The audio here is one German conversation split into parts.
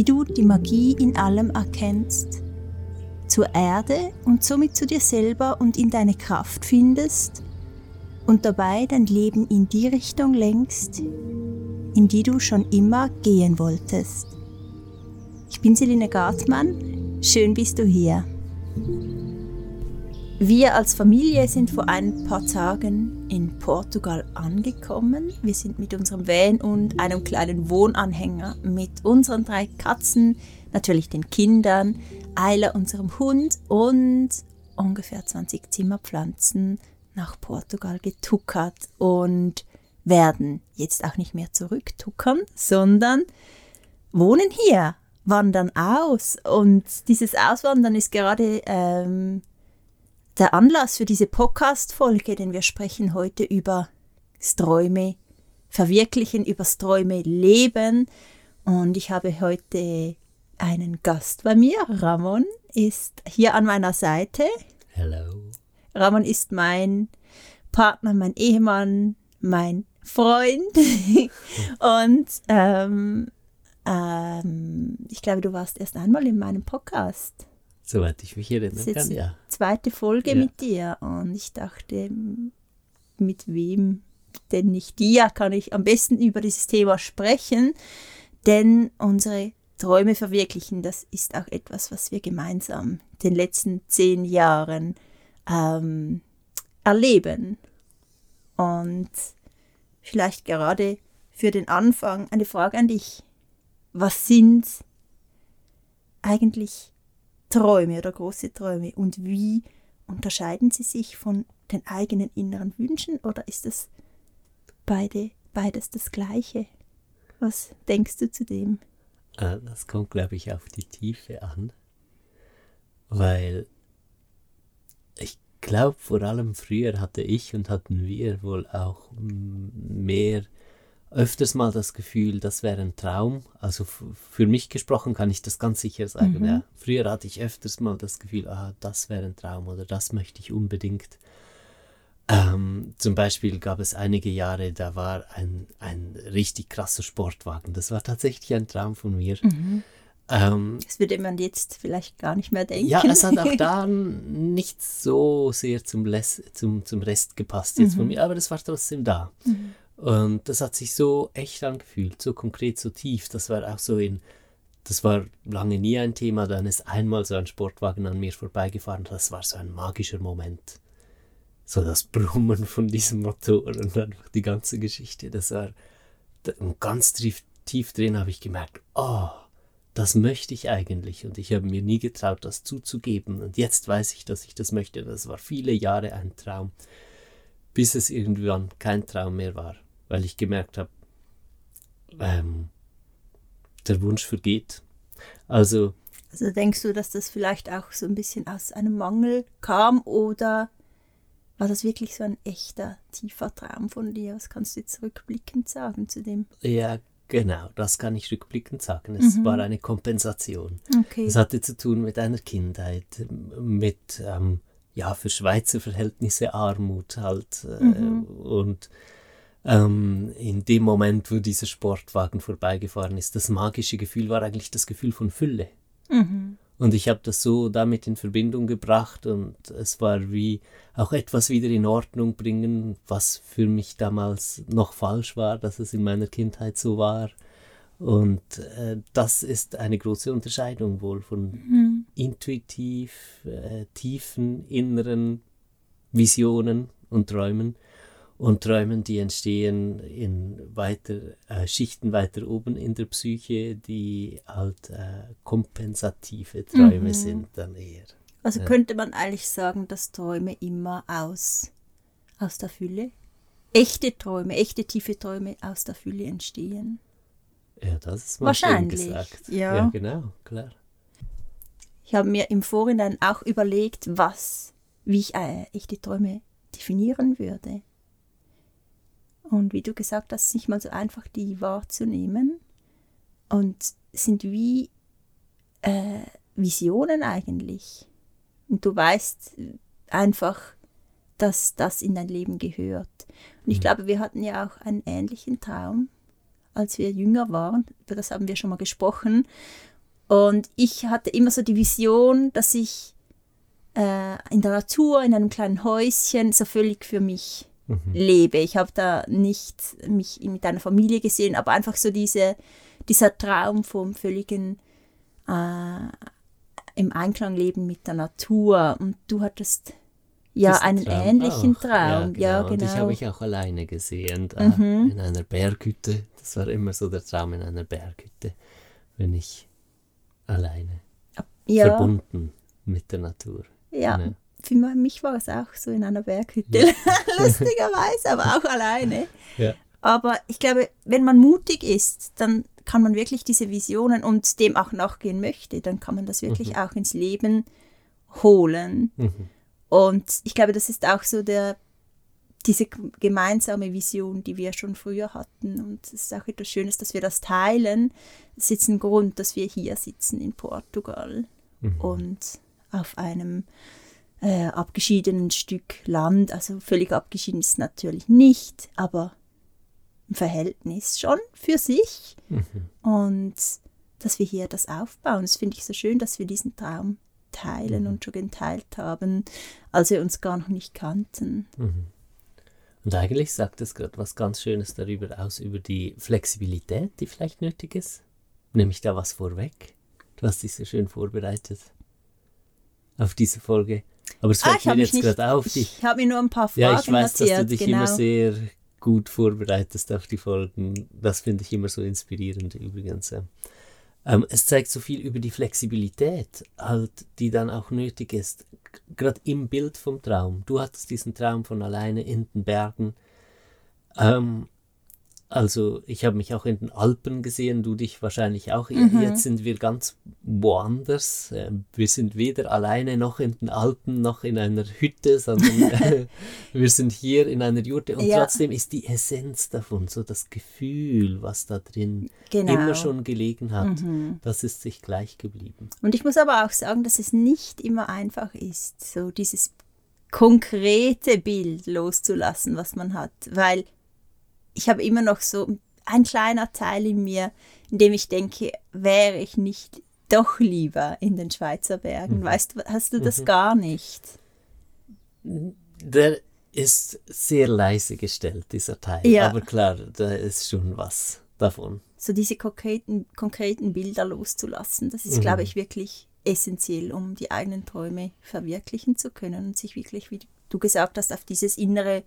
wie du die Magie in allem erkennst, zur Erde und somit zu dir selber und in deine Kraft findest und dabei dein Leben in die Richtung lenkst, in die du schon immer gehen wolltest. Ich bin Celine Gartmann, schön bist du hier. Wir als Familie sind vor ein paar Tagen in Portugal angekommen. Wir sind mit unserem Van und einem kleinen Wohnanhänger mit unseren drei Katzen, natürlich den Kindern, Eila, unserem Hund und ungefähr 20 Zimmerpflanzen nach Portugal getuckert und werden jetzt auch nicht mehr zurücktuckern, sondern wohnen hier, wandern aus. Und dieses Auswandern ist gerade ähm, der Anlass für diese Podcast-Folge, denn wir sprechen heute über Träume verwirklichen, über Träume leben. Und ich habe heute einen Gast bei mir. Ramon ist hier an meiner Seite. Hello. Ramon ist mein Partner, mein Ehemann, mein Freund. Und ähm, ähm, ich glaube, du warst erst einmal in meinem Podcast. Soweit ich mich erinnern kann, ja. Zweite Folge ja. mit dir und ich dachte, mit wem denn nicht dir kann ich am besten über dieses Thema sprechen, denn unsere Träume verwirklichen, das ist auch etwas, was wir gemeinsam in den letzten zehn Jahren ähm, erleben. Und vielleicht gerade für den Anfang eine Frage an dich. Was sind eigentlich Träume oder große Träume und wie unterscheiden sie sich von den eigenen inneren Wünschen oder ist das beide, beides das Gleiche? Was denkst du zu dem? Äh, das kommt, glaube ich, auf die Tiefe an, weil ich glaube, vor allem früher hatte ich und hatten wir wohl auch mehr öfters mal das Gefühl, das wäre ein Traum. Also für mich gesprochen kann ich das ganz sicher sagen. Mhm. Ja. Früher hatte ich öfters mal das Gefühl, ah, das wäre ein Traum oder das möchte ich unbedingt. Ähm, zum Beispiel gab es einige Jahre, da war ein, ein richtig krasser Sportwagen. Das war tatsächlich ein Traum von mir. Mhm. Ähm, das würde man jetzt vielleicht gar nicht mehr denken. Ja, es hat auch da nicht so sehr zum, Les zum, zum Rest gepasst jetzt mhm. von mir, aber es war trotzdem da. Mhm. Und das hat sich so echt angefühlt, so konkret, so tief. Das war auch so in, das war lange nie ein Thema, dann ist einmal so ein Sportwagen an mir vorbeigefahren. Das war so ein magischer Moment. So das Brummen von diesem Motor und einfach die ganze Geschichte. Das war ganz tief, tief drin habe ich gemerkt, oh, das möchte ich eigentlich. Und ich habe mir nie getraut, das zuzugeben. Und jetzt weiß ich, dass ich das möchte. Das war viele Jahre ein Traum, bis es irgendwann kein Traum mehr war weil ich gemerkt habe, ähm, der Wunsch vergeht. Also, also denkst du, dass das vielleicht auch so ein bisschen aus einem Mangel kam oder war das wirklich so ein echter, tiefer Traum von dir? Was kannst du jetzt rückblickend sagen zu dem? Ja, genau, das kann ich rückblickend sagen. Es mhm. war eine Kompensation. Okay. Es hatte zu tun mit einer Kindheit, mit, ähm, ja, für Schweizer Verhältnisse Armut halt äh, mhm. und ähm, in dem Moment, wo dieser Sportwagen vorbeigefahren ist. Das magische Gefühl war eigentlich das Gefühl von Fülle. Mhm. Und ich habe das so damit in Verbindung gebracht und es war wie auch etwas wieder in Ordnung bringen, was für mich damals noch falsch war, dass es in meiner Kindheit so war. Und äh, das ist eine große Unterscheidung wohl von mhm. intuitiv, äh, tiefen, inneren Visionen und Träumen und Träumen, die entstehen in weiter, äh, Schichten weiter oben in der Psyche, die halt äh, kompensative Träume mhm. sind dann eher. Also könnte man eigentlich sagen, dass Träume immer aus, aus der Fülle, echte Träume, echte tiefe Träume aus der Fülle entstehen. Ja, das ist mal Wahrscheinlich. gesagt. Ja. ja, genau, klar. Ich habe mir im Vorhinein auch überlegt, was, wie ich, äh, ich die Träume definieren würde. Und wie du gesagt hast, nicht mal so einfach die wahrzunehmen. Und sind wie äh, Visionen eigentlich. Und du weißt einfach, dass das in dein Leben gehört. Und ich mhm. glaube, wir hatten ja auch einen ähnlichen Traum, als wir jünger waren. Über das haben wir schon mal gesprochen. Und ich hatte immer so die Vision, dass ich äh, in der Natur, in einem kleinen Häuschen, so völlig für mich mhm. lebe. Ich habe da nicht mich mit einer Familie gesehen, aber einfach so diese, dieser Traum vom völligen äh, im Einklang leben mit der Natur. Und du hattest ja einen Traum ähnlichen auch. Traum. Ja, genau. Ja, genau. Und ich genau. habe mich auch alleine gesehen, da mhm. in einer Berghütte. Das war immer so der Traum in einer Berghütte, wenn ich alleine ja. verbunden mit der Natur. Ja. Genau. Für mich war es auch so in einer Berghütte, ja. lustigerweise, aber auch alleine. Ja. Aber ich glaube, wenn man mutig ist, dann kann man wirklich diese Visionen und dem auch nachgehen möchte, dann kann man das wirklich mhm. auch ins Leben holen. Mhm. Und ich glaube, das ist auch so der, diese gemeinsame Vision, die wir schon früher hatten. Und es ist auch etwas Schönes, dass wir das teilen. Es ist ein Grund, dass wir hier sitzen in Portugal mhm. und auf einem äh, abgeschiedenen Stück Land. Also völlig abgeschieden ist es natürlich nicht, aber im Verhältnis schon für sich. Mhm. Und dass wir hier das aufbauen. Das finde ich so schön, dass wir diesen Traum teilen mhm. und schon geteilt haben, als wir uns gar noch nicht kannten. Mhm. Und eigentlich sagt es gerade was ganz Schönes darüber aus, über die Flexibilität, die vielleicht nötig ist. Nehme ich da was vorweg? Du hast dich so schön vorbereitet auf diese Folge. Aber es ah, fällt ah, mir jetzt gerade auf. Ich habe mir nur ein paar Fragen Ja, ich weiß, notiert, dass du dich genau. immer sehr gut vorbereitest auf die Folgen. Das finde ich immer so inspirierend übrigens. Ähm, es zeigt so viel über die Flexibilität, halt, die dann auch nötig ist. Gerade im Bild vom Traum. Du hattest diesen Traum von alleine in den Bergen. Ähm, also ich habe mich auch in den Alpen gesehen, du dich wahrscheinlich auch. Mhm. Jetzt sind wir ganz woanders. Ähm, wir sind weder alleine noch in den Alpen noch in einer Hütte, sondern wir sind hier in einer Jurte. Und ja. trotzdem ist die Essenz davon, so das Gefühl, was da drin genau. immer schon gelegen hat, mhm. das ist sich gleich geblieben. Und ich muss aber auch sagen, dass es nicht immer einfach ist, so dieses konkrete Bild loszulassen, was man hat, weil ich habe immer noch so ein kleiner Teil in mir, in dem ich denke, wäre ich nicht doch lieber in den Schweizer Bergen. Mhm. Weißt du, hast du das mhm. gar nicht? Der ist sehr leise gestellt, dieser Teil. Ja. Aber klar, da ist schon was davon. So diese konkreten, konkreten Bilder loszulassen, das ist, mhm. glaube ich, wirklich essentiell, um die eigenen Träume verwirklichen zu können und sich wirklich, wie du gesagt hast, auf dieses innere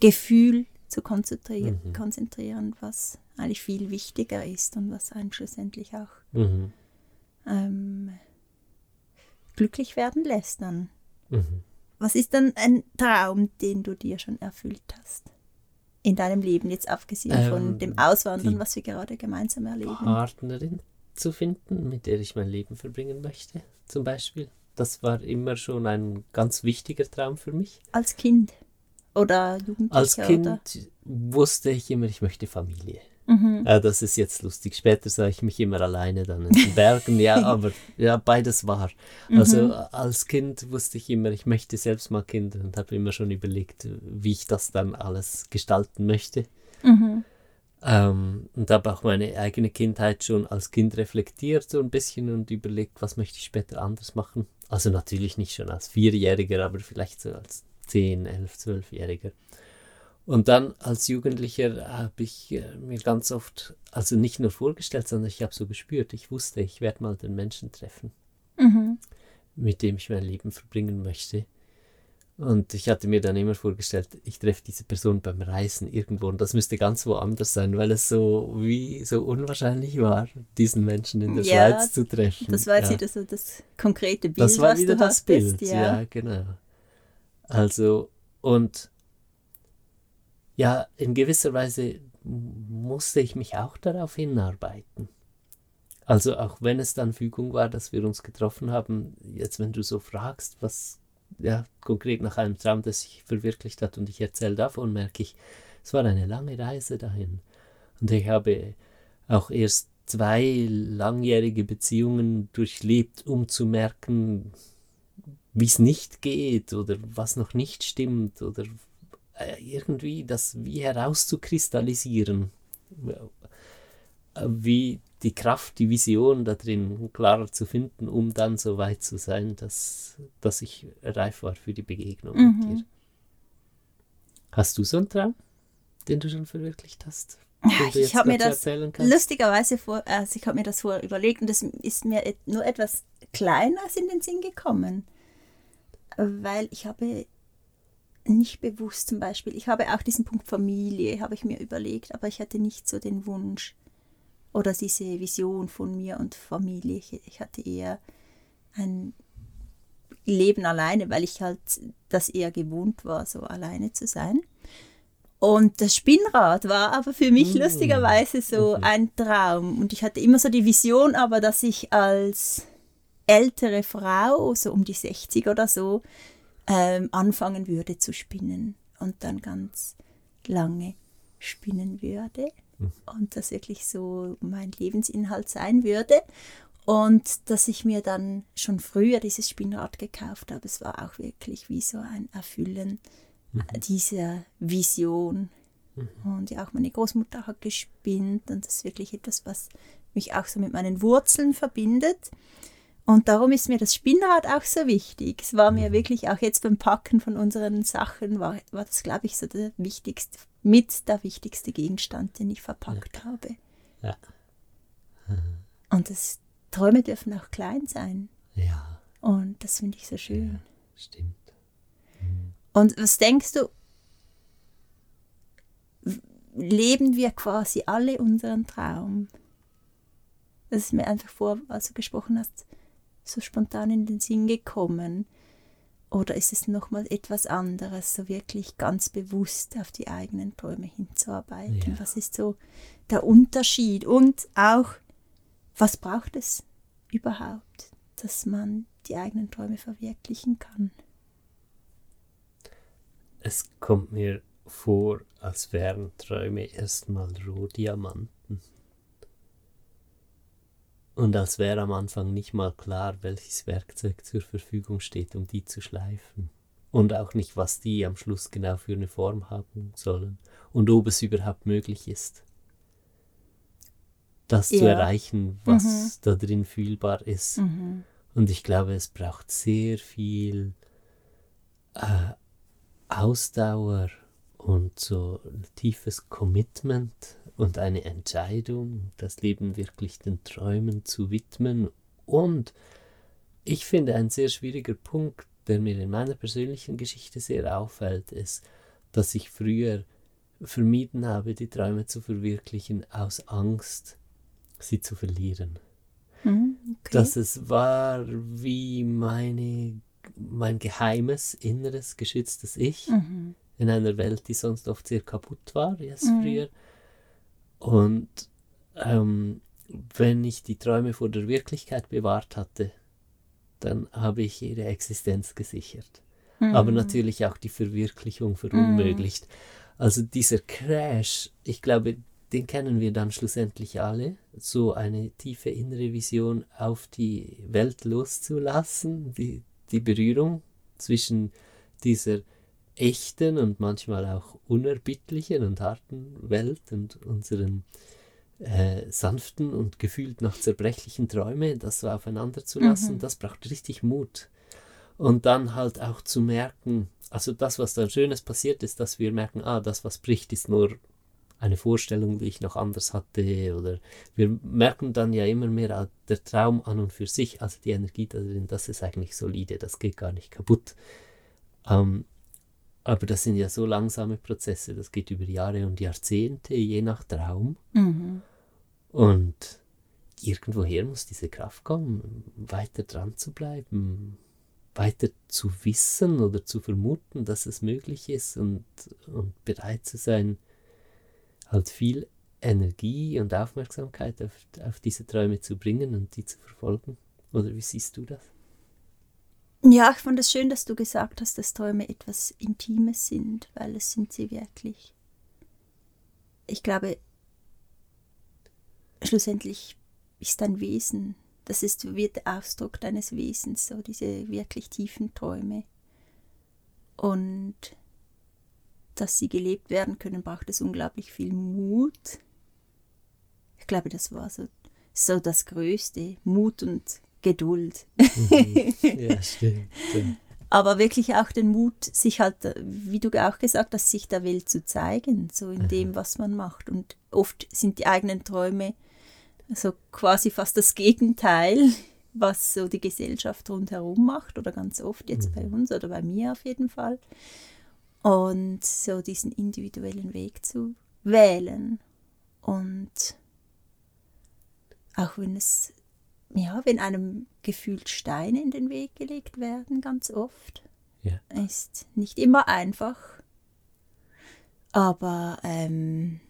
Gefühl zu konzentrieren, mhm. konzentrieren, was eigentlich viel wichtiger ist und was einen schlussendlich auch mhm. ähm, glücklich werden lässt dann. Mhm. Was ist dann ein Traum, den du dir schon erfüllt hast? In deinem Leben, jetzt abgesehen ähm, von dem Auswandern, was wir gerade gemeinsam erleben. Partnerin zu finden, mit der ich mein Leben verbringen möchte, zum Beispiel. Das war immer schon ein ganz wichtiger Traum für mich. Als Kind? Oder Jugendlicher? Als Kind oder? wusste ich immer, ich möchte Familie. Mhm. Ja, das ist jetzt lustig. Später sah ich mich immer alleine dann in den Bergen. ja, aber ja, beides war. Also mhm. als Kind wusste ich immer, ich möchte selbst mal Kinder und habe immer schon überlegt, wie ich das dann alles gestalten möchte. Mhm. Ähm, und habe auch meine eigene Kindheit schon als Kind reflektiert so ein bisschen und überlegt, was möchte ich später anders machen. Also natürlich nicht schon als Vierjähriger, aber vielleicht so als 10, 11, 12-Jähriger. Und dann als Jugendlicher habe ich äh, mir ganz oft, also nicht nur vorgestellt, sondern ich habe so gespürt, ich wusste, ich werde mal den Menschen treffen, mhm. mit dem ich mein Leben verbringen möchte. Und ich hatte mir dann immer vorgestellt, ich treffe diese Person beim Reisen irgendwo und das müsste ganz woanders sein, weil es so wie so unwahrscheinlich war, diesen Menschen in der ja, Schweiz zu treffen. Das war jetzt ja. wieder so das konkrete Bild, das war wieder das hast, Bild, ja. ja, genau. Also, und ja, in gewisser Weise musste ich mich auch darauf hinarbeiten. Also auch wenn es dann Fügung war, dass wir uns getroffen haben, jetzt wenn du so fragst, was ja konkret nach einem Traum, das sich verwirklicht hat und ich erzähle davon, merke ich, es war eine lange Reise dahin. Und ich habe auch erst zwei langjährige Beziehungen durchlebt, um zu merken, wie es nicht geht oder was noch nicht stimmt oder äh, irgendwie das wie herauszukristallisieren, wie die Kraft, die Vision da drin klarer zu finden, um dann so weit zu sein, dass, dass ich reif war für die Begegnung mhm. mit dir. Hast du so einen Traum, den du schon verwirklicht hast? Ich habe mir das lustigerweise vor, also ich habe mir das vorher überlegt und das ist mir nur etwas kleiner in den Sinn gekommen, weil ich habe nicht bewusst zum Beispiel, ich habe auch diesen Punkt Familie, habe ich mir überlegt, aber ich hatte nicht so den Wunsch oder diese Vision von mir und Familie. Ich, hatte eher ein Leben alleine, weil ich halt das eher gewohnt war, so alleine zu sein. Und das Spinnrad war aber für mich mm. lustigerweise so okay. ein Traum. Und ich hatte immer so die Vision, aber dass ich als ältere Frau, so um die 60 oder so, ähm, anfangen würde zu spinnen und dann ganz lange spinnen würde mhm. und das wirklich so mein Lebensinhalt sein würde. Und dass ich mir dann schon früher dieses Spinnrad gekauft habe, es war auch wirklich wie so ein Erfüllen mhm. dieser Vision. Mhm. Und ja, auch meine Großmutter hat gespinnt und das ist wirklich etwas, was mich auch so mit meinen Wurzeln verbindet. Und darum ist mir das Spinnrad auch so wichtig. Es war mir mhm. wirklich auch jetzt beim Packen von unseren Sachen, war, war das, glaube ich, so der wichtigste, mit der wichtigste Gegenstand, den ich verpackt ja. habe. Ja. Mhm. Und das, Träume dürfen auch klein sein. Ja. Und das finde ich so schön. Ja, stimmt. Und was denkst du, leben wir quasi alle unseren Traum? Das ist mir einfach vor, als du gesprochen hast, so spontan in den Sinn gekommen. Oder ist es nochmal etwas anderes, so wirklich ganz bewusst auf die eigenen Träume hinzuarbeiten? Ja. Was ist so der Unterschied? Und auch, was braucht es überhaupt, dass man die eigenen Träume verwirklichen kann? Es kommt mir vor, als wären Träume erstmal Rohdiamanten. Und als wäre am Anfang nicht mal klar, welches Werkzeug zur Verfügung steht, um die zu schleifen. Und auch nicht, was die am Schluss genau für eine Form haben sollen. Und ob es überhaupt möglich ist, das ja. zu erreichen, was mhm. da drin fühlbar ist. Mhm. Und ich glaube, es braucht sehr viel äh, Ausdauer und so ein tiefes Commitment und eine Entscheidung, das Leben wirklich den Träumen zu widmen. Und ich finde, ein sehr schwieriger Punkt, der mir in meiner persönlichen Geschichte sehr auffällt, ist, dass ich früher vermieden habe, die Träume zu verwirklichen aus Angst, sie zu verlieren. Mhm, okay. Dass es war wie meine mein geheimes, inneres, geschütztes Ich mhm. in einer Welt, die sonst oft sehr kaputt war, jetzt mhm. früher. Und ähm, wenn ich die Träume vor der Wirklichkeit bewahrt hatte, dann habe ich ihre Existenz gesichert. Mhm. Aber natürlich auch die Verwirklichung verunmöglicht. Mhm. Also dieser Crash, ich glaube, den kennen wir dann schlussendlich alle. So eine tiefe innere Vision auf die Welt loszulassen, die, die Berührung zwischen dieser echten und manchmal auch unerbittlichen und harten Welt und unseren äh, sanften und gefühlt noch zerbrechlichen Träume, das so aufeinander zu lassen, mhm. das braucht richtig Mut. Und dann halt auch zu merken, also das, was dann Schönes passiert ist, dass wir merken, ah, das, was bricht, ist nur eine Vorstellung, die ich noch anders hatte. Oder wir merken dann ja immer mehr, der Traum an und für sich, also die Energie darin, das ist eigentlich solide, das geht gar nicht kaputt. Ähm, aber das sind ja so langsame Prozesse, das geht über Jahre und Jahrzehnte, je nach Traum. Mhm. Und irgendwoher muss diese Kraft kommen, weiter dran zu bleiben, weiter zu wissen oder zu vermuten, dass es möglich ist und, und bereit zu sein, halt viel Energie und Aufmerksamkeit auf, auf diese Träume zu bringen und die zu verfolgen? Oder wie siehst du das? Ja, ich fand es schön, dass du gesagt hast, dass Träume etwas Intimes sind, weil es sind sie wirklich. Ich glaube, schlussendlich ist dein Wesen, das ist, wird der Ausdruck deines Wesens, so diese wirklich tiefen Träume. Und dass sie gelebt werden können, braucht es unglaublich viel Mut. Ich glaube, das war so, so das Größte, Mut und Geduld. Mhm. Ja, stimmt. Aber wirklich auch den Mut, sich halt, wie du auch gesagt hast, sich der Welt zu zeigen, so in mhm. dem, was man macht. Und oft sind die eigenen Träume so quasi fast das Gegenteil, was so die Gesellschaft rundherum macht, oder ganz oft jetzt mhm. bei uns oder bei mir auf jeden Fall. Und so diesen individuellen Weg zu wählen. Und auch wenn es, ja, wenn einem gefühlt Steine in den Weg gelegt werden, ganz oft, ja. ist nicht immer einfach. Aber ähm,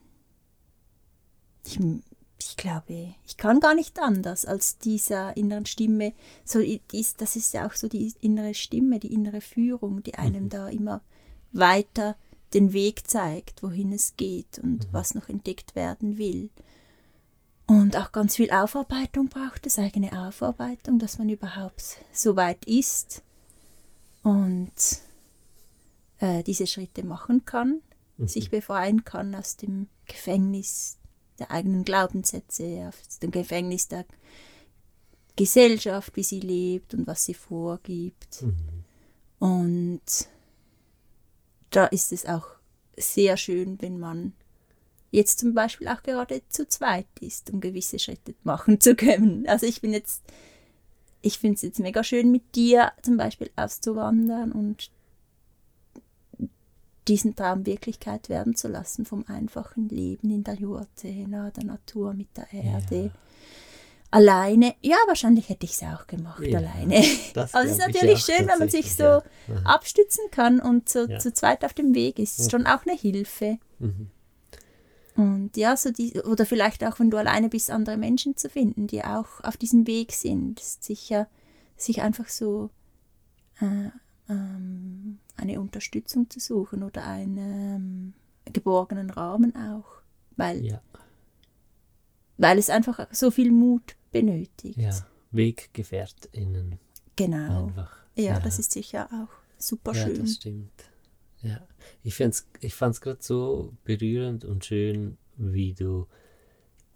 ich, ich glaube, ich kann gar nicht anders als dieser inneren Stimme. So, das ist ja auch so die innere Stimme, die innere Führung, die einem mhm. da immer weiter den Weg zeigt, wohin es geht und mhm. was noch entdeckt werden will. Und auch ganz viel Aufarbeitung braucht es, eigene Aufarbeitung, dass man überhaupt so weit ist und äh, diese Schritte machen kann, mhm. sich befreien kann aus dem Gefängnis der eigenen Glaubenssätze, aus dem Gefängnis der Gesellschaft, wie sie lebt und was sie vorgibt. Mhm. Und da ist es auch sehr schön, wenn man jetzt zum Beispiel auch gerade zu zweit ist, um gewisse Schritte machen zu können. Also ich bin jetzt, ich finde es jetzt mega schön, mit dir zum Beispiel auszuwandern und diesen Traum Wirklichkeit werden zu lassen vom einfachen Leben in der Jurte, nahe der Natur, mit der Erde. Ja. Alleine, ja, wahrscheinlich hätte ich es auch gemacht, ja, alleine. Das also es ist natürlich schön, wenn man sich so ja. abstützen kann und so zu zweit auf dem Weg ist. Ist schon auch eine Hilfe. Mhm. Und ja, so die, oder vielleicht auch, wenn du alleine bist, andere Menschen zu finden, die auch auf diesem Weg sind. Ist sicher, sich einfach so äh, ähm, eine Unterstützung zu suchen oder einen ähm, geborgenen Rahmen auch. Weil, ja. weil es einfach so viel Mut benötigt. Ja, WeggefährtInnen. Genau. Einfach. Ja, ja, das ist sicher auch super schön. Ja, das stimmt. Ja, ich, ich fand es gerade so berührend und schön, wie du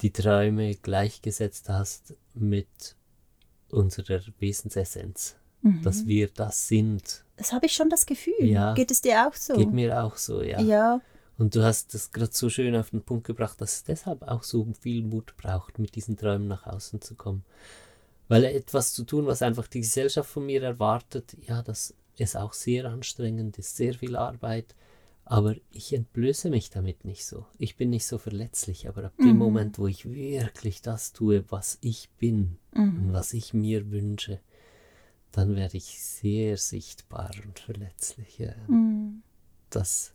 die Träume gleichgesetzt hast mit unserer Wesensessenz. Mhm. Dass wir das sind. Das habe ich schon das Gefühl. Ja, geht es dir auch so? Geht mir auch so, ja. Ja. Und du hast das gerade so schön auf den Punkt gebracht, dass es deshalb auch so viel Mut braucht, mit diesen Träumen nach außen zu kommen. Weil etwas zu tun, was einfach die Gesellschaft von mir erwartet, ja, das ist auch sehr anstrengend, ist sehr viel Arbeit, aber ich entblöße mich damit nicht so. Ich bin nicht so verletzlich, aber ab mhm. dem Moment, wo ich wirklich das tue, was ich bin mhm. und was ich mir wünsche, dann werde ich sehr sichtbar und verletzlich. Ja. Mhm. Das,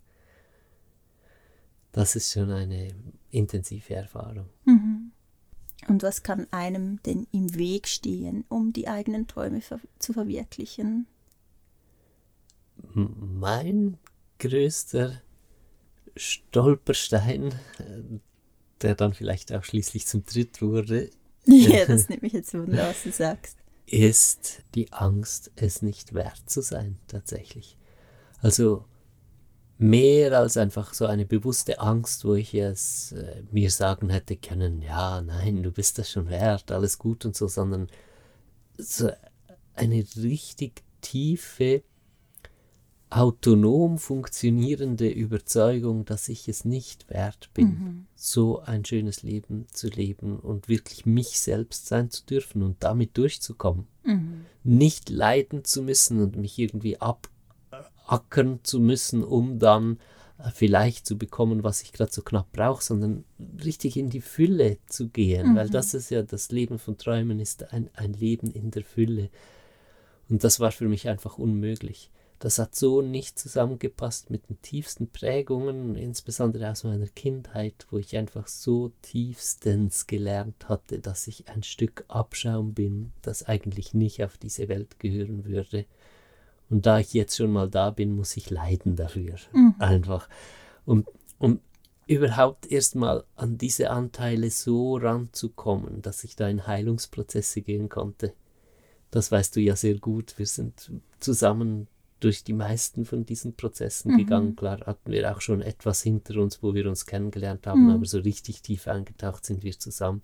das ist schon eine intensive Erfahrung. Mhm. Und was kann einem denn im Weg stehen, um die eigenen Träume ver zu verwirklichen? Mein größter Stolperstein, der dann vielleicht auch schließlich zum Tritt wurde. Ja, das nimmt mich jetzt wunder, was du sagst. Ist die Angst, es nicht wert zu sein, tatsächlich. Also mehr als einfach so eine bewusste Angst, wo ich es äh, mir sagen hätte können, ja, nein, du bist das schon wert, alles gut und so, sondern so eine richtig tiefe autonom funktionierende Überzeugung, dass ich es nicht wert bin, mhm. so ein schönes Leben zu leben und wirklich mich selbst sein zu dürfen und damit durchzukommen. Mhm. Nicht leiden zu müssen und mich irgendwie abackern zu müssen, um dann äh, vielleicht zu bekommen, was ich gerade so knapp brauche, sondern richtig in die Fülle zu gehen, mhm. weil das ist ja das Leben von Träumen, ist ein, ein Leben in der Fülle. Und das war für mich einfach unmöglich das hat so nicht zusammengepasst mit den tiefsten Prägungen, insbesondere aus meiner Kindheit, wo ich einfach so tiefstens gelernt hatte, dass ich ein Stück Abschaum bin, das eigentlich nicht auf diese Welt gehören würde. Und da ich jetzt schon mal da bin, muss ich leiden dafür. Mhm. Einfach. Und, und überhaupt erstmal an diese Anteile so ranzukommen, dass ich da in Heilungsprozesse gehen konnte. Das weißt du ja sehr gut. Wir sind zusammen durch die meisten von diesen Prozessen mhm. gegangen. Klar hatten wir auch schon etwas hinter uns, wo wir uns kennengelernt haben, mhm. aber so richtig tief eingetaucht sind wir zusammen.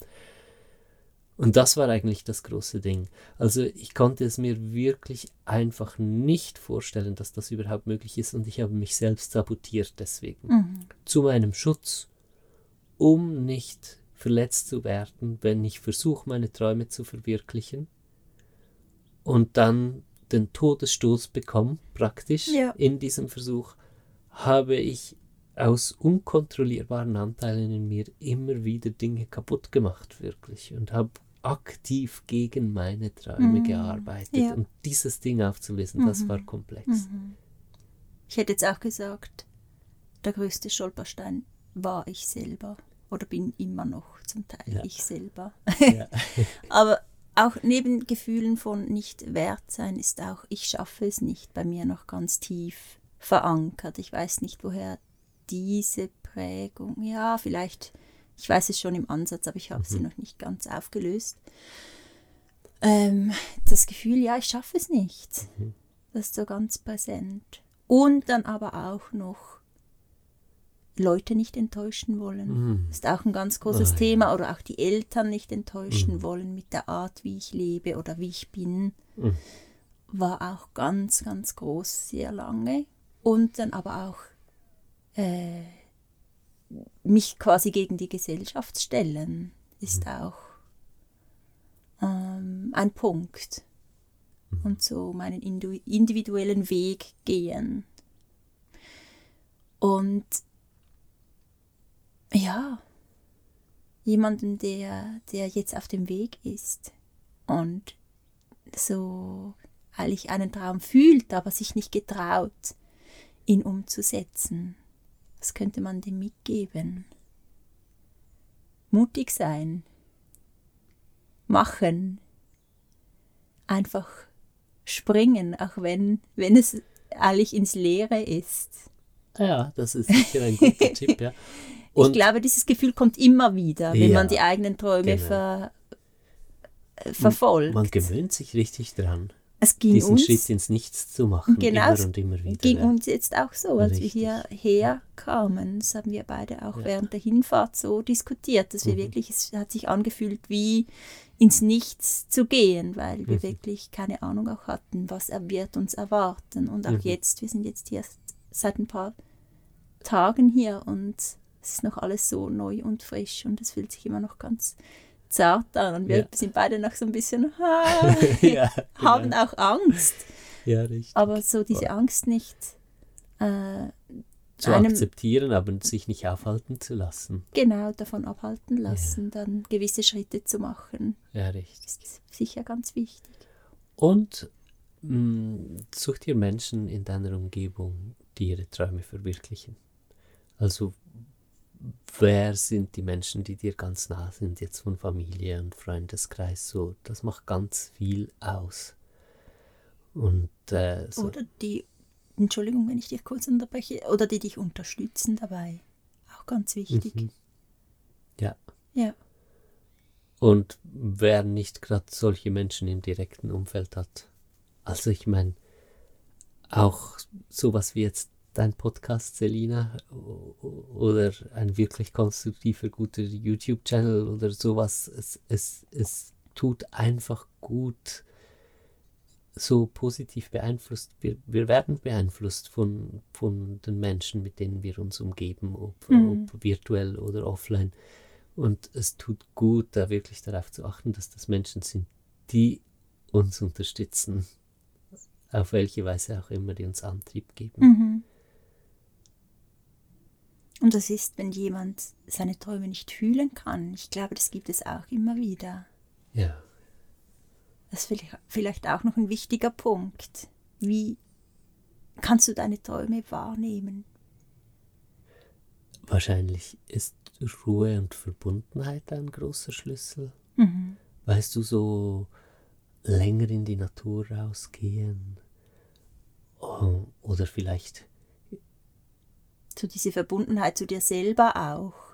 Und das war eigentlich das große Ding. Also ich konnte es mir wirklich einfach nicht vorstellen, dass das überhaupt möglich ist und ich habe mich selbst sabotiert deswegen. Mhm. Zu meinem Schutz, um nicht verletzt zu werden, wenn ich versuche, meine Träume zu verwirklichen und dann den Todesstoß bekomme, praktisch ja. in diesem Versuch, habe ich aus unkontrollierbaren Anteilen in mir immer wieder Dinge kaputt gemacht, wirklich. Und habe aktiv gegen meine Träume mhm. gearbeitet. Ja. Und dieses Ding aufzulösen, mhm. das war komplex. Mhm. Ich hätte jetzt auch gesagt, der größte Stolperstein war ich selber. Oder bin immer noch zum Teil ja. ich selber. Ja. Aber auch neben Gefühlen von nicht wert sein ist auch, ich schaffe es nicht, bei mir noch ganz tief verankert. Ich weiß nicht, woher diese Prägung, ja, vielleicht, ich weiß es schon im Ansatz, aber ich habe mhm. sie noch nicht ganz aufgelöst. Ähm, das Gefühl, ja, ich schaffe es nicht. Mhm. Das ist so ganz präsent. Und dann aber auch noch Leute nicht enttäuschen wollen. Mhm. Ist auch ein ganz großes oh, Thema. Oder auch die Eltern nicht enttäuschen mhm. wollen mit der Art, wie ich lebe oder wie ich bin. Mhm. War auch ganz, ganz groß, sehr lange. Und dann aber auch äh, mich quasi gegen die Gesellschaft stellen, ist mhm. auch ähm, ein Punkt. Mhm. Und so meinen individuellen Weg gehen. Und ja, jemanden, der, der jetzt auf dem Weg ist und so eigentlich einen Traum fühlt, aber sich nicht getraut, ihn umzusetzen. Was könnte man dem mitgeben? Mutig sein, machen, einfach springen, auch wenn, wenn es eigentlich ins Leere ist. Ja, das ist sicher ein guter Tipp, ja. Und ich glaube, dieses Gefühl kommt immer wieder, wenn ja, man die eigenen Träume genau. ver, äh, verfolgt. Man gewöhnt sich richtig dran. Es ging diesen uns, Schritt ins Nichts zu machen, genau, immer und immer wieder. ging uns jetzt auch so, als richtig. wir hierher kamen. Das haben wir beide auch ja. während der Hinfahrt so diskutiert, dass wir mhm. wirklich, es hat sich angefühlt wie ins Nichts zu gehen, weil wir mhm. wirklich keine Ahnung auch hatten, was er wird uns erwarten. Und auch mhm. jetzt, wir sind jetzt hier seit ein paar Tagen hier und es ist noch alles so neu und frisch und es fühlt sich immer noch ganz zart an. Und wir ja. sind beide noch so ein bisschen, ah, ja, genau. haben auch Angst. Ja, richtig. Aber so diese Angst nicht äh, zu einem, akzeptieren, aber sich nicht aufhalten zu lassen. Genau, davon abhalten lassen, ja. dann gewisse Schritte zu machen. Ja, richtig. Ist sicher ganz wichtig. Und mh, mm, such dir Menschen in deiner Umgebung, die ihre Träume verwirklichen. Also wer sind die Menschen, die dir ganz nah sind, jetzt von Familie und Freundeskreis, so, das macht ganz viel aus. Und, äh, so. Oder die, Entschuldigung, wenn ich dich kurz unterbreche, oder die dich unterstützen dabei. Auch ganz wichtig. Mhm. Ja. Ja. Und wer nicht gerade solche Menschen im direkten Umfeld hat. Also ich meine, auch sowas wie jetzt dein Podcast, Selina, oder ein wirklich konstruktiver, guter YouTube-Channel oder sowas. Es, es, es tut einfach gut, so positiv beeinflusst. Wir, wir werden beeinflusst von, von den Menschen, mit denen wir uns umgeben, ob, mhm. ob virtuell oder offline. Und es tut gut, da wirklich darauf zu achten, dass das Menschen sind, die uns unterstützen, auf welche Weise auch immer, die uns Antrieb geben. Mhm. Und das ist, wenn jemand seine Träume nicht fühlen kann. Ich glaube, das gibt es auch immer wieder. Ja. Das ist vielleicht auch noch ein wichtiger Punkt. Wie kannst du deine Träume wahrnehmen? Wahrscheinlich ist Ruhe und Verbundenheit ein großer Schlüssel. Mhm. Weißt du, so länger in die Natur rausgehen oh, oder vielleicht so diese Verbundenheit zu dir selber auch.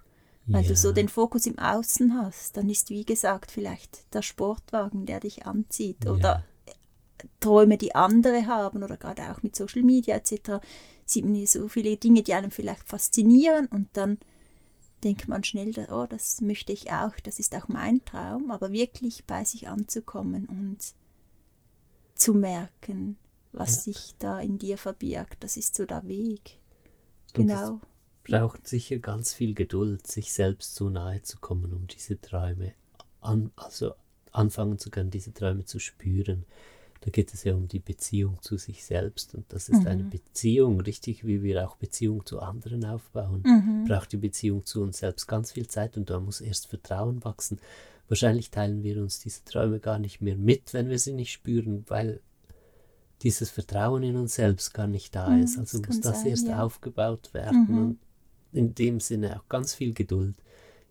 Weil ja. du so den Fokus im Außen hast, dann ist wie gesagt vielleicht der Sportwagen, der dich anzieht oder Träume, die andere haben oder gerade auch mit Social Media etc. sieht man hier so viele Dinge, die einem vielleicht faszinieren und dann denkt man schnell, oh, das möchte ich auch, das ist auch mein Traum, aber wirklich bei sich anzukommen und zu merken, was ja. sich da in dir verbirgt, das ist so der Weg. Genau. braucht sicher ganz viel Geduld, sich selbst so nahe zu kommen, um diese Träume an, also anfangen zu können, diese Träume zu spüren. Da geht es ja um die Beziehung zu sich selbst und das ist mhm. eine Beziehung, richtig wie wir auch Beziehung zu anderen aufbauen, mhm. braucht die Beziehung zu uns selbst ganz viel Zeit und da muss erst Vertrauen wachsen. Wahrscheinlich teilen wir uns diese Träume gar nicht mehr mit, wenn wir sie nicht spüren, weil dieses Vertrauen in uns selbst gar nicht da mhm, ist. Also das muss das sein, erst ja. aufgebaut werden mhm. und in dem Sinne auch ganz viel Geduld.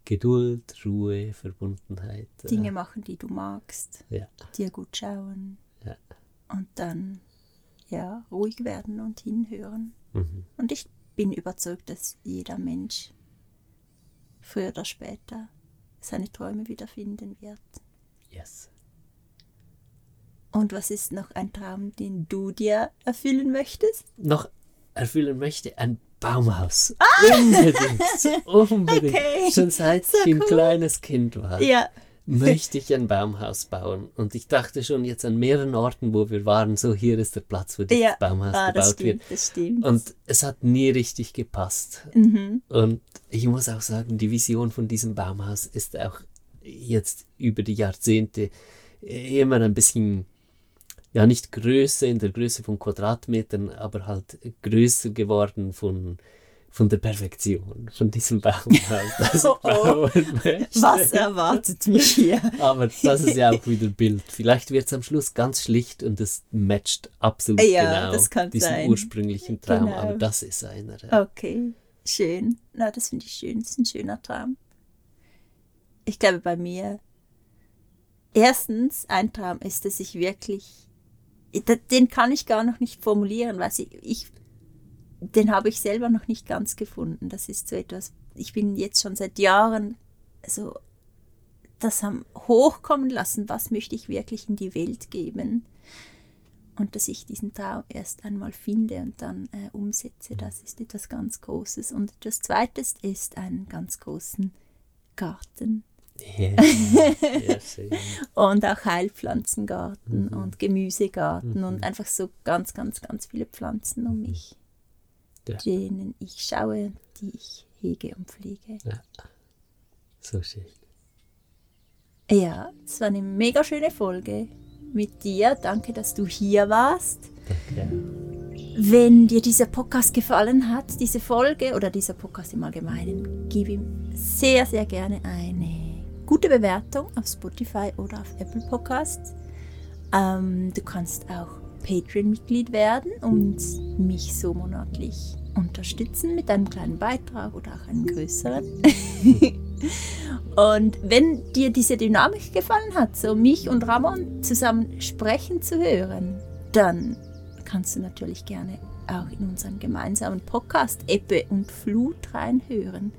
Geduld, Ruhe, Verbundenheit. Dinge machen, die du magst. Ja. Dir gut schauen. Ja. Und dann ja, ruhig werden und hinhören. Mhm. Und ich bin überzeugt, dass jeder Mensch früher oder später seine Träume wiederfinden wird. Yes. Und was ist noch ein Traum, den du dir erfüllen möchtest? Noch erfüllen möchte? Ein Baumhaus. Ah! Unbedingt. Unbedingt. Okay. Schon seit so ich ein kleines Kind war. Ja möchte ich ein Baumhaus bauen. Und ich dachte schon jetzt an mehreren Orten, wo wir waren, so hier ist der Platz, wo dieses ja. Baumhaus ah, gebaut stimmt, wird. Das stimmt. Und es hat nie richtig gepasst. Mhm. Und ich muss auch sagen, die Vision von diesem Baumhaus ist auch jetzt über die Jahrzehnte immer ein bisschen ja nicht größer in der Größe von Quadratmetern, aber halt größer geworden von von der Perfektion, von diesem Baumhaus, das oh, oh. Was erwartet mich hier? Aber das ist ja auch wieder Bild. Vielleicht wird es am Schluss ganz schlicht und es matcht absolut ja, genau diesen sein. ursprünglichen Traum. Genau. Aber das ist einer. Ja. Okay, schön. Na, das finde ich schön. Das ist ein schöner Traum. Ich glaube, bei mir erstens ein Traum ist, dass ich wirklich den kann ich gar noch nicht formulieren, weil ich, ich den habe ich selber noch nicht ganz gefunden. Das ist so etwas, ich bin jetzt schon seit Jahren so das haben hochkommen lassen, was möchte ich wirklich in die Welt geben. Und dass ich diesen Traum erst einmal finde und dann äh, umsetze, das ist etwas ganz Großes. Und etwas Zweites ist einen ganz großen Garten. Und auch Heilpflanzengarten mhm. und Gemüsegarten mhm. und einfach so ganz, ganz, ganz viele Pflanzen um mich ja. denen ich schaue, die ich hege und pflege. Ja. So schön. Ja, es war eine mega schöne Folge mit dir. Danke, dass du hier warst. Danke. Wenn dir dieser Podcast gefallen hat, diese Folge oder dieser Podcast im Allgemeinen, gib ihm sehr, sehr gerne eine gute Bewertung auf Spotify oder auf Apple Podcasts. Ähm, du kannst auch Patreon-Mitglied werden und mich so monatlich unterstützen mit einem kleinen Beitrag oder auch einem größeren. und wenn dir diese Dynamik gefallen hat, so mich und Ramon zusammen sprechen zu hören, dann kannst du natürlich gerne auch in unseren gemeinsamen Podcast Ebbe und Flut reinhören.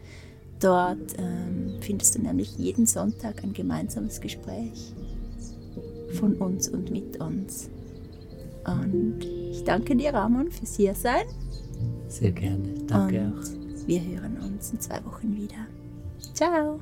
Dort ähm, findest du nämlich jeden Sonntag ein gemeinsames Gespräch von uns und mit uns. Und ich danke dir, Ramon, fürs Hiersein. Sehr gerne. Danke Und auch. Wir hören uns in zwei Wochen wieder. Ciao.